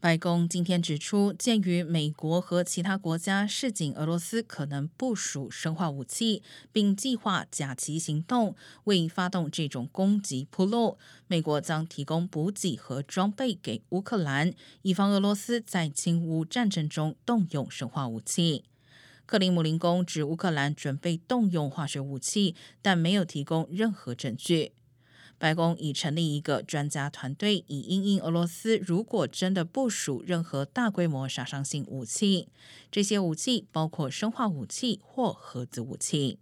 白宫今天指出，鉴于美国和其他国家示警俄罗斯可能部署生化武器，并计划假期行动为发动这种攻击铺路，美国将提供补给和装备给乌克兰，以防俄罗斯在侵乌战争中动用生化武器。克里姆林宫指乌克兰准备动用化学武器，但没有提供任何证据。白宫已成立一个专家团队，以应应俄罗斯如果真的部署任何大规模杀伤性武器。这些武器包括生化武器或核子武器。